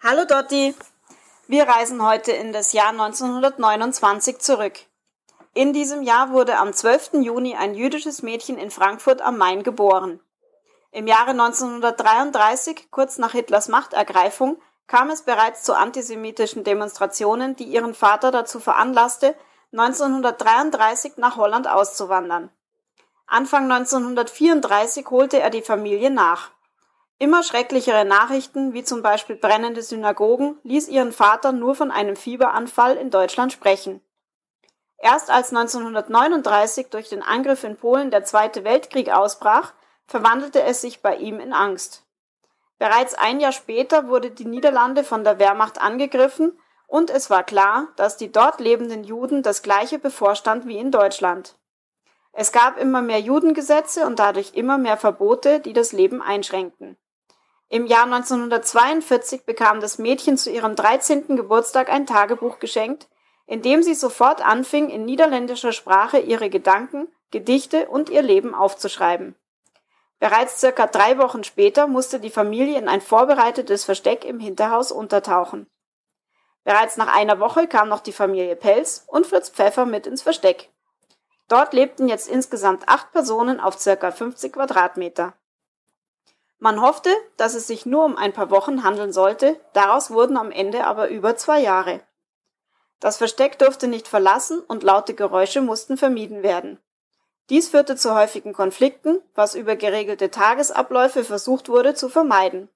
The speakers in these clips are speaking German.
Hallo Dotti! Wir reisen heute in das Jahr 1929 zurück. In diesem Jahr wurde am 12. Juni ein jüdisches Mädchen in Frankfurt am Main geboren. Im Jahre 1933, kurz nach Hitlers Machtergreifung, kam es bereits zu antisemitischen Demonstrationen, die ihren Vater dazu veranlasste, 1933 nach Holland auszuwandern. Anfang 1934 holte er die Familie nach. Immer schrecklichere Nachrichten, wie zum Beispiel brennende Synagogen, ließ ihren Vater nur von einem Fieberanfall in Deutschland sprechen. Erst als 1939 durch den Angriff in Polen der Zweite Weltkrieg ausbrach, verwandelte es sich bei ihm in Angst. Bereits ein Jahr später wurde die Niederlande von der Wehrmacht angegriffen und es war klar, dass die dort lebenden Juden das gleiche bevorstand wie in Deutschland. Es gab immer mehr Judengesetze und dadurch immer mehr Verbote, die das Leben einschränkten. Im Jahr 1942 bekam das Mädchen zu ihrem 13. Geburtstag ein Tagebuch geschenkt, in dem sie sofort anfing, in niederländischer Sprache ihre Gedanken, Gedichte und ihr Leben aufzuschreiben. Bereits circa drei Wochen später musste die Familie in ein vorbereitetes Versteck im Hinterhaus untertauchen. Bereits nach einer Woche kam noch die Familie Pelz und Fritz Pfeffer mit ins Versteck. Dort lebten jetzt insgesamt acht Personen auf circa 50 Quadratmeter. Man hoffte, dass es sich nur um ein paar Wochen handeln sollte, daraus wurden am Ende aber über zwei Jahre. Das Versteck durfte nicht verlassen und laute Geräusche mussten vermieden werden. Dies führte zu häufigen Konflikten, was über geregelte Tagesabläufe versucht wurde zu vermeiden.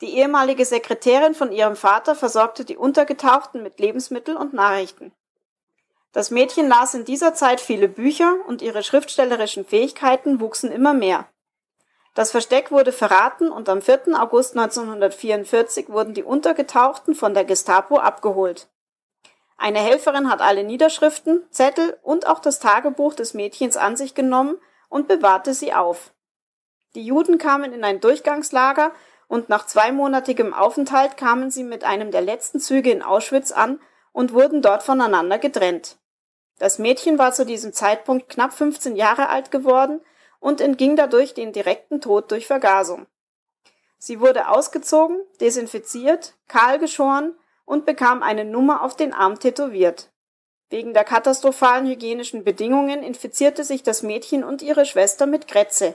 Die ehemalige Sekretärin von ihrem Vater versorgte die Untergetauchten mit Lebensmittel und Nachrichten. Das Mädchen las in dieser Zeit viele Bücher und ihre schriftstellerischen Fähigkeiten wuchsen immer mehr. Das Versteck wurde verraten und am 4. August 1944 wurden die Untergetauchten von der Gestapo abgeholt. Eine Helferin hat alle Niederschriften, Zettel und auch das Tagebuch des Mädchens an sich genommen und bewahrte sie auf. Die Juden kamen in ein Durchgangslager und nach zweimonatigem Aufenthalt kamen sie mit einem der letzten Züge in Auschwitz an und wurden dort voneinander getrennt. Das Mädchen war zu diesem Zeitpunkt knapp 15 Jahre alt geworden und entging dadurch den direkten Tod durch Vergasung. Sie wurde ausgezogen, desinfiziert, kahl geschoren und bekam eine Nummer auf den Arm tätowiert. Wegen der katastrophalen hygienischen Bedingungen infizierte sich das Mädchen und ihre Schwester mit Krätze.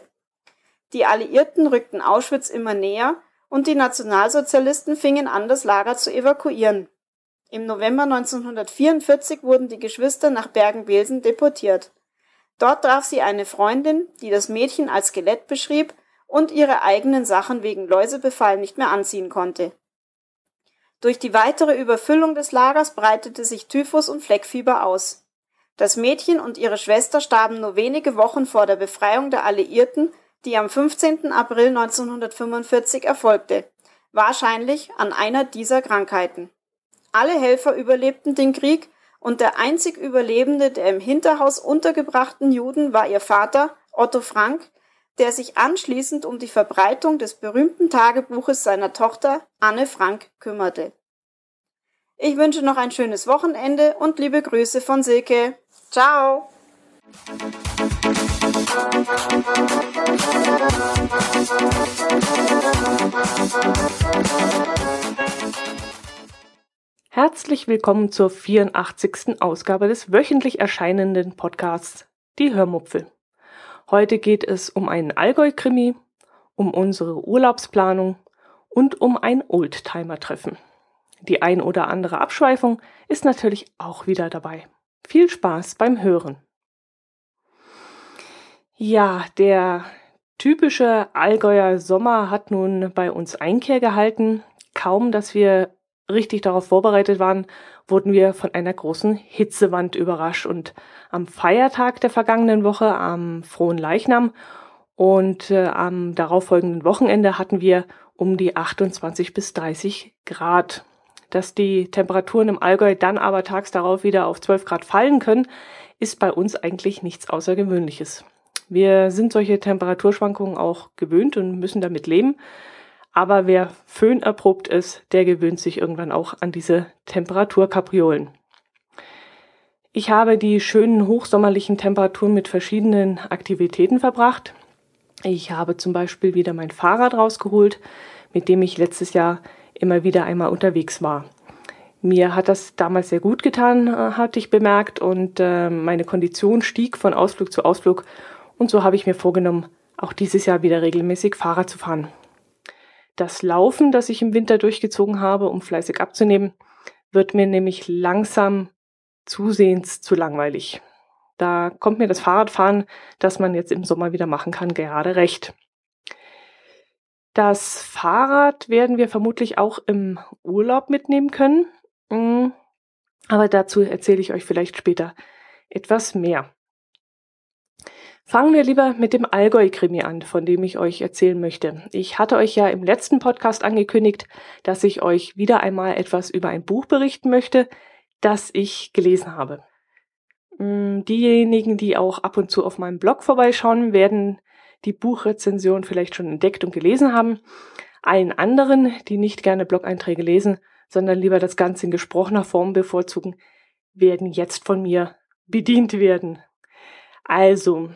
Die Alliierten rückten Auschwitz immer näher und die Nationalsozialisten fingen an, das Lager zu evakuieren. Im November 1944 wurden die Geschwister nach Bergen-Belsen deportiert. Dort traf sie eine Freundin, die das Mädchen als Skelett beschrieb und ihre eigenen Sachen wegen Läusebefall nicht mehr anziehen konnte. Durch die weitere Überfüllung des Lagers breitete sich Typhus und Fleckfieber aus. Das Mädchen und ihre Schwester starben nur wenige Wochen vor der Befreiung der Alliierten, die am 15. April 1945 erfolgte, wahrscheinlich an einer dieser Krankheiten. Alle Helfer überlebten den Krieg und der einzig Überlebende der im Hinterhaus untergebrachten Juden war ihr Vater, Otto Frank, der sich anschließend um die Verbreitung des berühmten Tagebuches seiner Tochter Anne Frank kümmerte. Ich wünsche noch ein schönes Wochenende und liebe Grüße von Silke. Ciao! Herzlich willkommen zur 84. Ausgabe des wöchentlich erscheinenden Podcasts Die Hörmupfel. Heute geht es um einen Allgäu-Krimi, um unsere Urlaubsplanung und um ein Oldtimer-Treffen. Die ein oder andere Abschweifung ist natürlich auch wieder dabei. Viel Spaß beim Hören. Ja, der typische Allgäuer Sommer hat nun bei uns Einkehr gehalten. Kaum, dass wir richtig darauf vorbereitet waren, wurden wir von einer großen Hitzewand überrascht. Und am Feiertag der vergangenen Woche, am Frohen Leichnam und äh, am darauffolgenden Wochenende hatten wir um die 28 bis 30 Grad. Dass die Temperaturen im Allgäu dann aber tags darauf wieder auf 12 Grad fallen können, ist bei uns eigentlich nichts Außergewöhnliches. Wir sind solche Temperaturschwankungen auch gewöhnt und müssen damit leben. Aber wer Föhn erprobt ist, der gewöhnt sich irgendwann auch an diese Temperaturkapriolen. Ich habe die schönen hochsommerlichen Temperaturen mit verschiedenen Aktivitäten verbracht. Ich habe zum Beispiel wieder mein Fahrrad rausgeholt, mit dem ich letztes Jahr immer wieder einmal unterwegs war. Mir hat das damals sehr gut getan, äh, hatte ich bemerkt, und äh, meine Kondition stieg von Ausflug zu Ausflug. Und so habe ich mir vorgenommen, auch dieses Jahr wieder regelmäßig Fahrrad zu fahren. Das Laufen, das ich im Winter durchgezogen habe, um fleißig abzunehmen, wird mir nämlich langsam zusehends zu langweilig. Da kommt mir das Fahrradfahren, das man jetzt im Sommer wieder machen kann, gerade recht. Das Fahrrad werden wir vermutlich auch im Urlaub mitnehmen können. Mm, aber dazu erzähle ich euch vielleicht später etwas mehr. Fangen wir lieber mit dem Allgäu-Krimi an, von dem ich euch erzählen möchte. Ich hatte euch ja im letzten Podcast angekündigt, dass ich euch wieder einmal etwas über ein Buch berichten möchte, das ich gelesen habe. Mm, diejenigen, die auch ab und zu auf meinem Blog vorbeischauen, werden die Buchrezension vielleicht schon entdeckt und gelesen haben. Allen anderen, die nicht gerne Blog-Einträge lesen, sondern lieber das Ganze in gesprochener Form bevorzugen, werden jetzt von mir bedient werden. Also,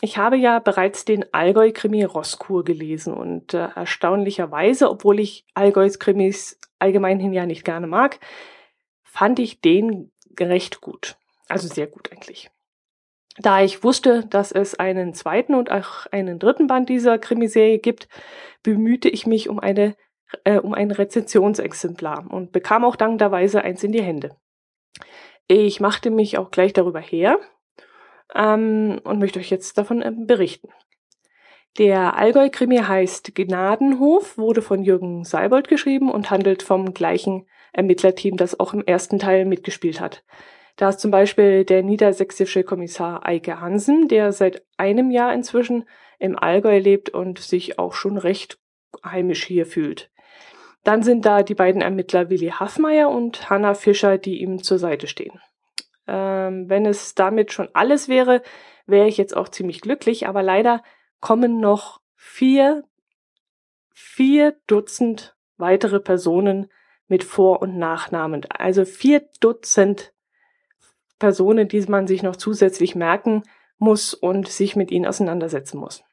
ich habe ja bereits den Allgäu-Krimi Rosskur gelesen und äh, erstaunlicherweise, obwohl ich Allgäus Krimis allgemeinhin ja nicht gerne mag, fand ich den recht gut. Also sehr gut eigentlich. Da ich wusste, dass es einen zweiten und auch einen dritten Band dieser Krimiserie gibt, bemühte ich mich um eine äh, um ein Rezensionsexemplar und bekam auch dankbarweise eins in die Hände. Ich machte mich auch gleich darüber her ähm, und möchte euch jetzt davon äh, berichten. Der Allgäu-Krimi heißt Gnadenhof, wurde von Jürgen Seibold geschrieben und handelt vom gleichen Ermittlerteam, das auch im ersten Teil mitgespielt hat. Da ist zum Beispiel der niedersächsische Kommissar Eike Hansen, der seit einem Jahr inzwischen im Allgäu lebt und sich auch schon recht heimisch hier fühlt. Dann sind da die beiden Ermittler Willi Haffmeier und Hanna Fischer, die ihm zur Seite stehen. Ähm, wenn es damit schon alles wäre, wäre ich jetzt auch ziemlich glücklich, aber leider kommen noch vier, vier Dutzend weitere Personen mit Vor- und Nachnamen. Also vier Dutzend Personen, die man sich noch zusätzlich merken muss und sich mit ihnen auseinandersetzen muss.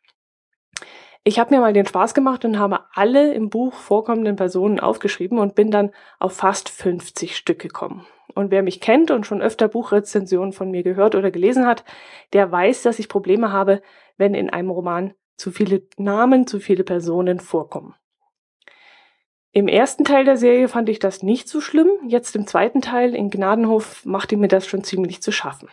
Ich habe mir mal den Spaß gemacht und habe alle im Buch vorkommenden Personen aufgeschrieben und bin dann auf fast 50 Stück gekommen. Und wer mich kennt und schon öfter Buchrezensionen von mir gehört oder gelesen hat, der weiß, dass ich Probleme habe, wenn in einem Roman zu viele Namen, zu viele Personen vorkommen. Im ersten Teil der Serie fand ich das nicht so schlimm. Jetzt im zweiten Teil in Gnadenhof machte mir das schon ziemlich zu schaffen.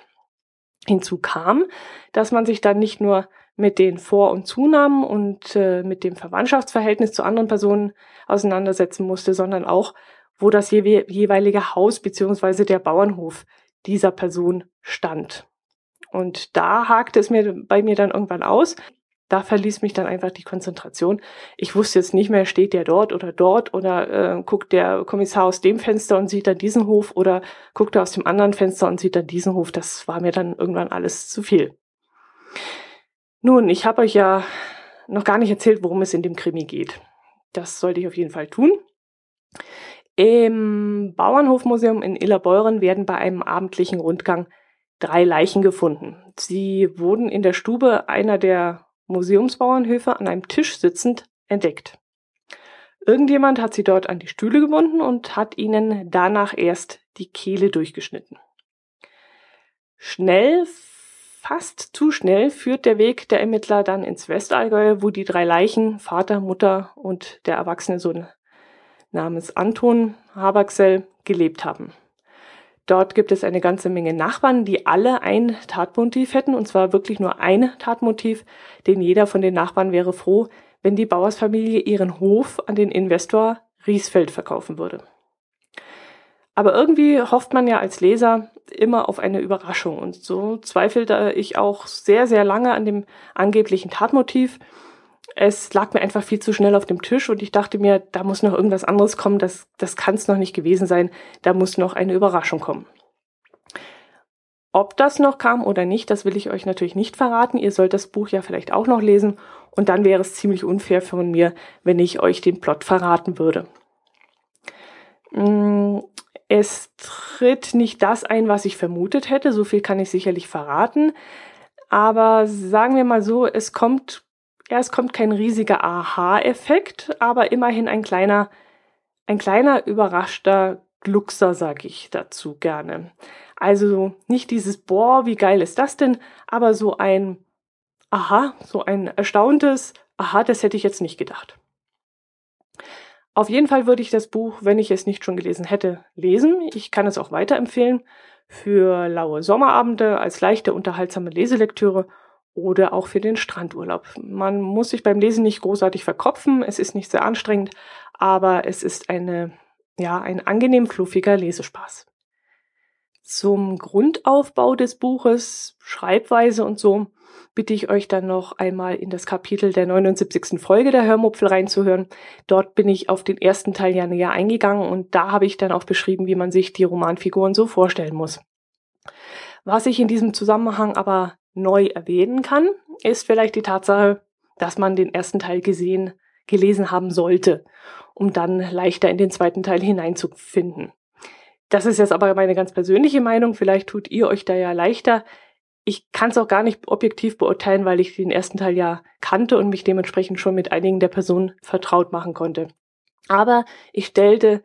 Hinzu kam, dass man sich dann nicht nur mit den Vor- und Zunahmen und äh, mit dem Verwandtschaftsverhältnis zu anderen Personen auseinandersetzen musste, sondern auch, wo das jewe jeweilige Haus beziehungsweise der Bauernhof dieser Person stand. Und da hakte es mir bei mir dann irgendwann aus, da verließ mich dann einfach die Konzentration. Ich wusste jetzt nicht mehr, steht der dort oder dort oder äh, guckt der Kommissar aus dem Fenster und sieht dann diesen Hof oder guckt er aus dem anderen Fenster und sieht dann diesen Hof. Das war mir dann irgendwann alles zu viel. Nun, ich habe euch ja noch gar nicht erzählt, worum es in dem Krimi geht. Das sollte ich auf jeden Fall tun. Im Bauernhofmuseum in Illerbeuren werden bei einem abendlichen Rundgang drei Leichen gefunden. Sie wurden in der Stube einer der Museumsbauernhöfe an einem Tisch sitzend entdeckt. Irgendjemand hat sie dort an die Stühle gebunden und hat ihnen danach erst die Kehle durchgeschnitten. Schnell, fast zu schnell, führt der Weg der Ermittler dann ins Westallgäu, wo die drei Leichen, Vater, Mutter und der erwachsene Sohn namens Anton Haberxell gelebt haben. Dort gibt es eine ganze Menge Nachbarn, die alle ein Tatmotiv hätten, und zwar wirklich nur ein Tatmotiv, denn jeder von den Nachbarn wäre froh, wenn die Bauersfamilie ihren Hof an den Investor Riesfeld verkaufen würde. Aber irgendwie hofft man ja als Leser immer auf eine Überraschung und so zweifelte ich auch sehr, sehr lange an dem angeblichen Tatmotiv es lag mir einfach viel zu schnell auf dem Tisch und ich dachte mir, da muss noch irgendwas anderes kommen, das, das kann es noch nicht gewesen sein, da muss noch eine Überraschung kommen. Ob das noch kam oder nicht, das will ich euch natürlich nicht verraten. Ihr sollt das Buch ja vielleicht auch noch lesen und dann wäre es ziemlich unfair von mir, wenn ich euch den Plot verraten würde. Mm, es tritt nicht das ein, was ich vermutet hätte, so viel kann ich sicherlich verraten. Aber sagen wir mal so, es kommt ja, es kommt kein riesiger Aha-Effekt, aber immerhin ein kleiner ein kleiner überraschter Gluckser, sag ich dazu gerne. Also nicht dieses Boah, wie geil ist das denn, aber so ein Aha, so ein erstauntes Aha, das hätte ich jetzt nicht gedacht. Auf jeden Fall würde ich das Buch, wenn ich es nicht schon gelesen hätte, lesen. Ich kann es auch weiterempfehlen für laue Sommerabende als leichte, unterhaltsame Leselektüre oder auch für den Strandurlaub. Man muss sich beim Lesen nicht großartig verkopfen, es ist nicht sehr anstrengend, aber es ist eine, ja, ein angenehm fluffiger Lesespaß. Zum Grundaufbau des Buches, Schreibweise und so, bitte ich euch dann noch einmal in das Kapitel der 79. Folge der Hörmupfel reinzuhören. Dort bin ich auf den ersten Teil ja näher eingegangen und da habe ich dann auch beschrieben, wie man sich die Romanfiguren so vorstellen muss. Was ich in diesem Zusammenhang aber neu erwähnen kann, ist vielleicht die Tatsache, dass man den ersten Teil gesehen, gelesen haben sollte, um dann leichter in den zweiten Teil hineinzufinden. Das ist jetzt aber meine ganz persönliche Meinung. Vielleicht tut ihr euch da ja leichter. Ich kann es auch gar nicht objektiv beurteilen, weil ich den ersten Teil ja kannte und mich dementsprechend schon mit einigen der Personen vertraut machen konnte. Aber ich stellte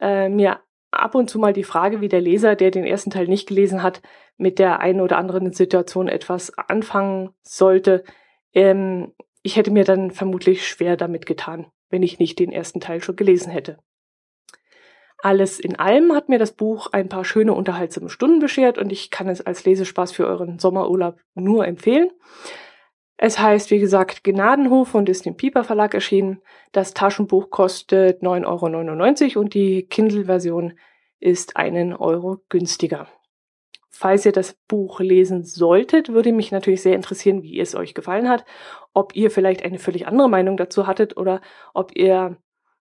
äh, mir ab und zu mal die Frage, wie der Leser, der den ersten Teil nicht gelesen hat, mit der einen oder anderen Situation etwas anfangen sollte. Ähm, ich hätte mir dann vermutlich schwer damit getan, wenn ich nicht den ersten Teil schon gelesen hätte. Alles in allem hat mir das Buch ein paar schöne unterhaltsame Stunden beschert und ich kann es als Lesespaß für euren Sommerurlaub nur empfehlen. Es heißt, wie gesagt, Gnadenhof und ist im Pieper Verlag erschienen. Das Taschenbuch kostet 9,99 Euro und die Kindle-Version ist einen Euro günstiger. Falls ihr das Buch lesen solltet, würde mich natürlich sehr interessieren, wie es euch gefallen hat, ob ihr vielleicht eine völlig andere Meinung dazu hattet oder ob ihr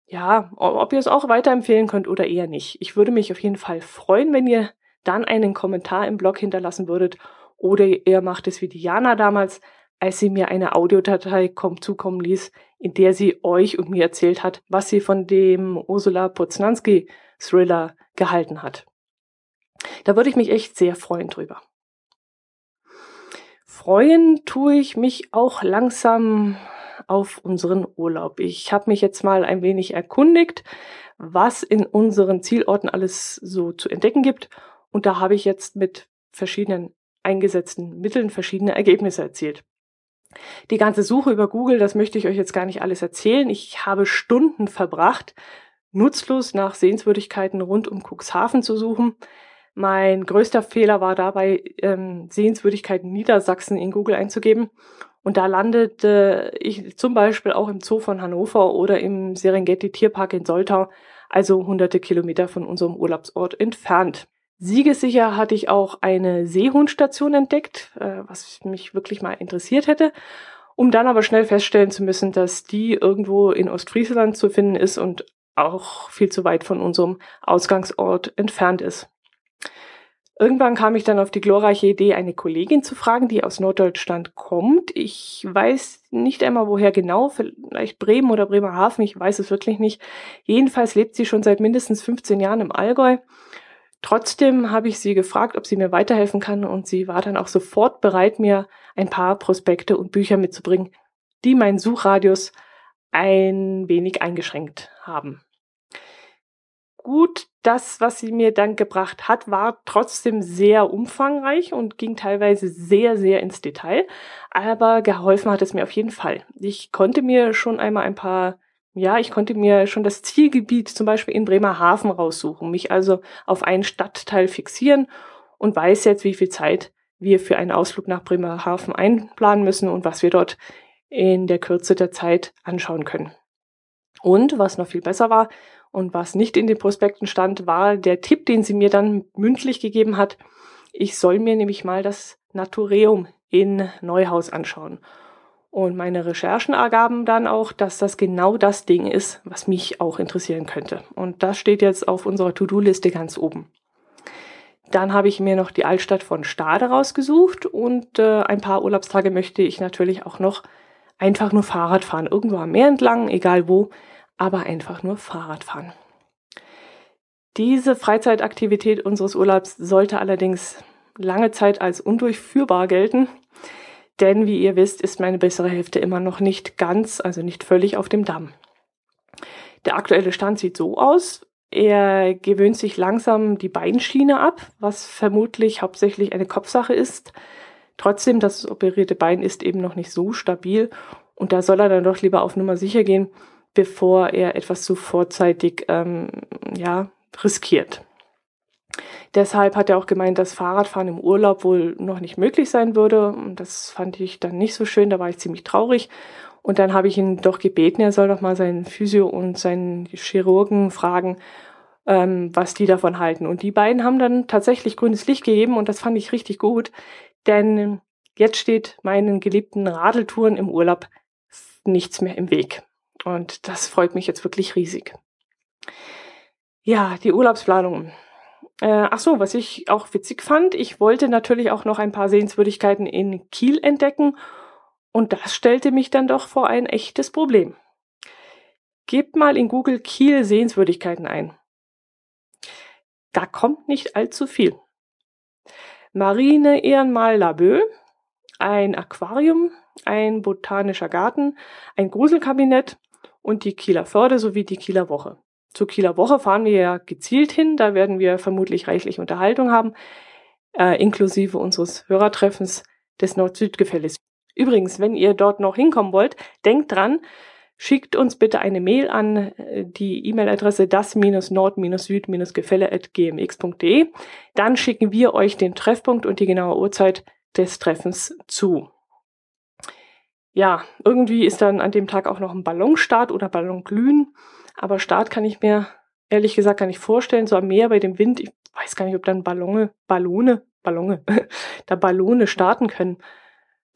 ja, ob ihr es auch weiterempfehlen könnt oder eher nicht. Ich würde mich auf jeden Fall freuen, wenn ihr dann einen Kommentar im Blog hinterlassen würdet oder ihr macht es wie Diana damals, als sie mir eine Audiodatei zukommen ließ, in der sie euch und mir erzählt hat, was sie von dem Ursula Poznanski Thriller gehalten hat. Da würde ich mich echt sehr freuen drüber. Freuen tue ich mich auch langsam auf unseren Urlaub. Ich habe mich jetzt mal ein wenig erkundigt, was in unseren Zielorten alles so zu entdecken gibt. Und da habe ich jetzt mit verschiedenen eingesetzten Mitteln verschiedene Ergebnisse erzielt. Die ganze Suche über Google, das möchte ich euch jetzt gar nicht alles erzählen. Ich habe Stunden verbracht, nutzlos nach Sehenswürdigkeiten rund um Cuxhaven zu suchen. Mein größter Fehler war dabei, ähm, Sehenswürdigkeiten Niedersachsen in Google einzugeben. Und da landete ich zum Beispiel auch im Zoo von Hannover oder im Serengeti Tierpark in Soltau, also hunderte Kilometer von unserem Urlaubsort entfernt. Siegessicher hatte ich auch eine Seehundstation entdeckt, äh, was mich wirklich mal interessiert hätte, um dann aber schnell feststellen zu müssen, dass die irgendwo in Ostfriesland zu finden ist und auch viel zu weit von unserem Ausgangsort entfernt ist. Irgendwann kam ich dann auf die glorreiche Idee, eine Kollegin zu fragen, die aus Norddeutschland kommt. Ich weiß nicht einmal, woher genau, vielleicht Bremen oder Bremerhaven, ich weiß es wirklich nicht. Jedenfalls lebt sie schon seit mindestens 15 Jahren im Allgäu Trotzdem habe ich sie gefragt, ob sie mir weiterhelfen kann und sie war dann auch sofort bereit, mir ein paar Prospekte und Bücher mitzubringen, die meinen Suchradius ein wenig eingeschränkt haben. Gut, das, was sie mir dann gebracht hat, war trotzdem sehr umfangreich und ging teilweise sehr, sehr ins Detail. Aber geholfen hat es mir auf jeden Fall. Ich konnte mir schon einmal ein paar ja, ich konnte mir schon das Zielgebiet zum Beispiel in Bremerhaven raussuchen, mich also auf einen Stadtteil fixieren und weiß jetzt, wie viel Zeit wir für einen Ausflug nach Bremerhaven einplanen müssen und was wir dort in der Kürze der Zeit anschauen können. Und was noch viel besser war und was nicht in den Prospekten stand, war der Tipp, den sie mir dann mündlich gegeben hat. Ich soll mir nämlich mal das Natureum in Neuhaus anschauen. Und meine Recherchen ergaben dann auch, dass das genau das Ding ist, was mich auch interessieren könnte. Und das steht jetzt auf unserer To-Do-Liste ganz oben. Dann habe ich mir noch die Altstadt von Stade rausgesucht und äh, ein paar Urlaubstage möchte ich natürlich auch noch einfach nur Fahrrad fahren. Irgendwo am Meer entlang, egal wo, aber einfach nur Fahrrad fahren. Diese Freizeitaktivität unseres Urlaubs sollte allerdings lange Zeit als undurchführbar gelten. Denn wie ihr wisst, ist meine bessere Hälfte immer noch nicht ganz, also nicht völlig auf dem Damm. Der aktuelle Stand sieht so aus. Er gewöhnt sich langsam die Beinschiene ab, was vermutlich hauptsächlich eine Kopfsache ist. Trotzdem, das operierte Bein ist eben noch nicht so stabil und da soll er dann doch lieber auf Nummer sicher gehen, bevor er etwas zu vorzeitig ähm, ja, riskiert. Deshalb hat er auch gemeint, dass Fahrradfahren im Urlaub wohl noch nicht möglich sein würde. Und das fand ich dann nicht so schön, da war ich ziemlich traurig. Und dann habe ich ihn doch gebeten, er soll doch mal seinen Physio und seinen Chirurgen fragen, ähm, was die davon halten. Und die beiden haben dann tatsächlich grünes Licht gegeben und das fand ich richtig gut, denn jetzt steht meinen geliebten Radeltouren im Urlaub nichts mehr im Weg. Und das freut mich jetzt wirklich riesig. Ja, die Urlaubsplanung. Äh, ach so, was ich auch witzig fand, ich wollte natürlich auch noch ein paar Sehenswürdigkeiten in Kiel entdecken und das stellte mich dann doch vor ein echtes Problem. Gebt mal in Google Kiel Sehenswürdigkeiten ein. Da kommt nicht allzu viel. Marine Ehrenmal Laboe, ein Aquarium, ein botanischer Garten, ein Gruselkabinett und die Kieler Förde sowie die Kieler Woche. Zur Kieler Woche fahren wir ja gezielt hin, da werden wir vermutlich reichlich Unterhaltung haben, äh, inklusive unseres Hörertreffens des Nord-Süd-Gefälles. Übrigens, wenn ihr dort noch hinkommen wollt, denkt dran, schickt uns bitte eine Mail an äh, die E-Mail-Adresse das-nord-süd-gefälle.gmx.de. Dann schicken wir euch den Treffpunkt und die genaue Uhrzeit des Treffens zu. Ja, irgendwie ist dann an dem Tag auch noch ein Ballonstart oder Ballonglühen. Aber Start kann ich mir ehrlich gesagt gar nicht vorstellen. So am Meer bei dem Wind, ich weiß gar nicht, ob dann Ballone, Ballone, Ballone, da Ballone starten können.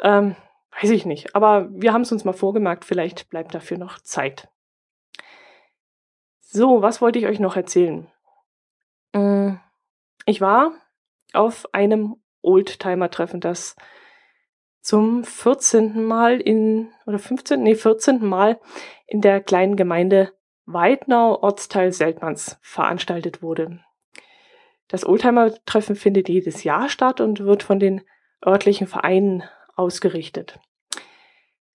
Ähm, weiß ich nicht. Aber wir haben es uns mal vorgemerkt, vielleicht bleibt dafür noch Zeit. So, was wollte ich euch noch erzählen? Mm, ich war auf einem Oldtimer-Treffen, das zum 14. Mal in, oder 15, nee, 14. Mal in der kleinen Gemeinde Weidnau, Ortsteil Seltmanns, veranstaltet wurde. Das Oldtimer-Treffen findet jedes Jahr statt und wird von den örtlichen Vereinen ausgerichtet.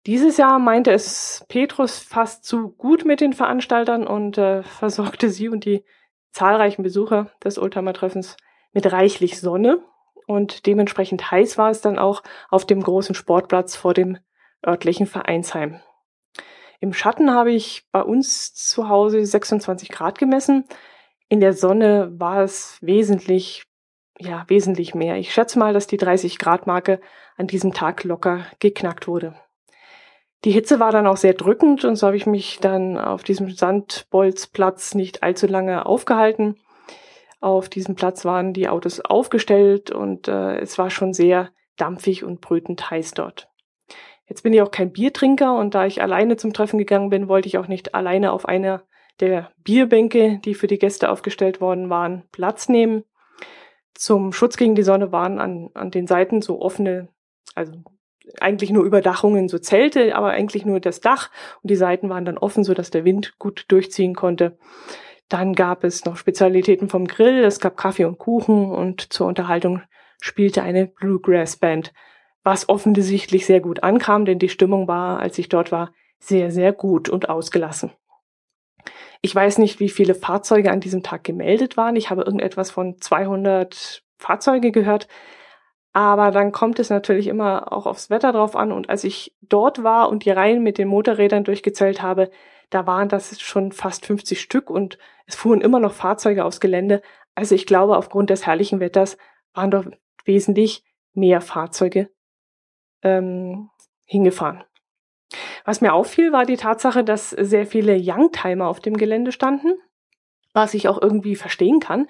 Dieses Jahr meinte es Petrus fast zu gut mit den Veranstaltern und äh, versorgte sie und die zahlreichen Besucher des Oldtimer-Treffens mit reichlich Sonne. Und dementsprechend heiß war es dann auch auf dem großen Sportplatz vor dem örtlichen Vereinsheim. Im Schatten habe ich bei uns zu Hause 26 Grad gemessen. In der Sonne war es wesentlich, ja, wesentlich mehr. Ich schätze mal, dass die 30 Grad Marke an diesem Tag locker geknackt wurde. Die Hitze war dann auch sehr drückend und so habe ich mich dann auf diesem Sandbolzplatz nicht allzu lange aufgehalten. Auf diesem Platz waren die Autos aufgestellt und äh, es war schon sehr dampfig und brütend heiß dort. Jetzt bin ich auch kein Biertrinker und da ich alleine zum Treffen gegangen bin, wollte ich auch nicht alleine auf einer der Bierbänke, die für die Gäste aufgestellt worden waren, Platz nehmen. Zum Schutz gegen die Sonne waren an, an den Seiten so offene, also eigentlich nur Überdachungen, so Zelte, aber eigentlich nur das Dach und die Seiten waren dann offen, so dass der Wind gut durchziehen konnte. Dann gab es noch Spezialitäten vom Grill, es gab Kaffee und Kuchen und zur Unterhaltung spielte eine Bluegrass Band was offensichtlich sehr gut ankam, denn die Stimmung war, als ich dort war, sehr, sehr gut und ausgelassen. Ich weiß nicht, wie viele Fahrzeuge an diesem Tag gemeldet waren. Ich habe irgendetwas von 200 Fahrzeuge gehört. Aber dann kommt es natürlich immer auch aufs Wetter drauf an. Und als ich dort war und die Reihen mit den Motorrädern durchgezählt habe, da waren das schon fast 50 Stück und es fuhren immer noch Fahrzeuge aufs Gelände. Also ich glaube, aufgrund des herrlichen Wetters waren doch wesentlich mehr Fahrzeuge ähm, hingefahren. Was mir auffiel, war die Tatsache, dass sehr viele Youngtimer auf dem Gelände standen, was ich auch irgendwie verstehen kann.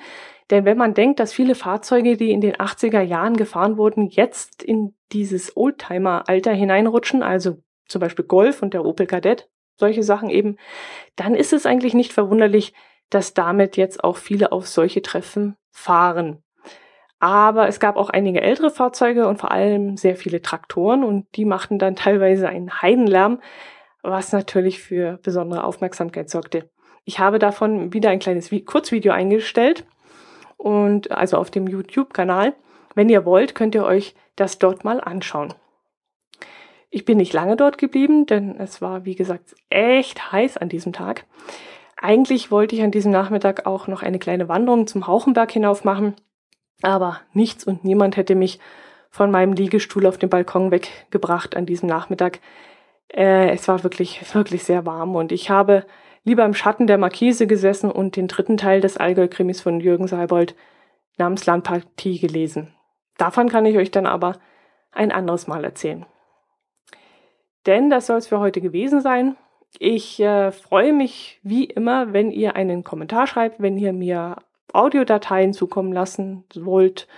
Denn wenn man denkt, dass viele Fahrzeuge, die in den 80er Jahren gefahren wurden, jetzt in dieses Oldtimer-Alter hineinrutschen, also zum Beispiel Golf und der Opel Kadett, solche Sachen eben, dann ist es eigentlich nicht verwunderlich, dass damit jetzt auch viele auf solche Treffen fahren. Aber es gab auch einige ältere Fahrzeuge und vor allem sehr viele Traktoren und die machten dann teilweise einen Heidenlärm, was natürlich für besondere Aufmerksamkeit sorgte. Ich habe davon wieder ein kleines Kurzvideo eingestellt und also auf dem YouTube-Kanal. Wenn ihr wollt, könnt ihr euch das dort mal anschauen. Ich bin nicht lange dort geblieben, denn es war, wie gesagt, echt heiß an diesem Tag. Eigentlich wollte ich an diesem Nachmittag auch noch eine kleine Wanderung zum Hauchenberg hinauf machen, aber nichts und niemand hätte mich von meinem Liegestuhl auf den Balkon weggebracht an diesem Nachmittag. Äh, es war wirklich, wirklich sehr warm und ich habe lieber im Schatten der Markise gesessen und den dritten Teil des Allgäu-Krimis von Jürgen Seibold namens Landpartie gelesen. Davon kann ich euch dann aber ein anderes Mal erzählen. Denn das soll es für heute gewesen sein. Ich äh, freue mich wie immer, wenn ihr einen Kommentar schreibt, wenn ihr mir Audiodateien zukommen lassen wollt.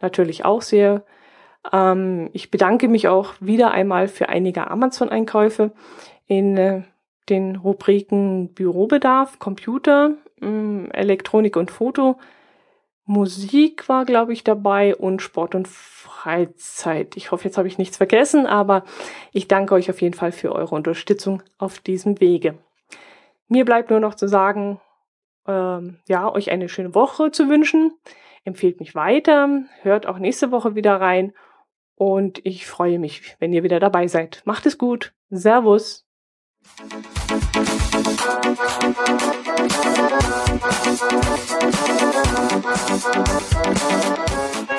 Natürlich auch sehr. Ähm, ich bedanke mich auch wieder einmal für einige Amazon-Einkäufe in äh, den Rubriken Bürobedarf, Computer, mh, mm, Elektronik und Foto. Musik war, glaube ich, dabei und Sport und Freizeit. Ich hoffe, jetzt habe ich nichts vergessen, aber ich danke euch auf jeden Fall für eure Unterstützung auf diesem Wege. Mir bleibt nur noch zu sagen, ähm, ja, euch eine schöne Woche zu wünschen. Empfehlt mich weiter, hört auch nächste Woche wieder rein und ich freue mich, wenn ihr wieder dabei seid. Macht es gut. Servus. Thank you.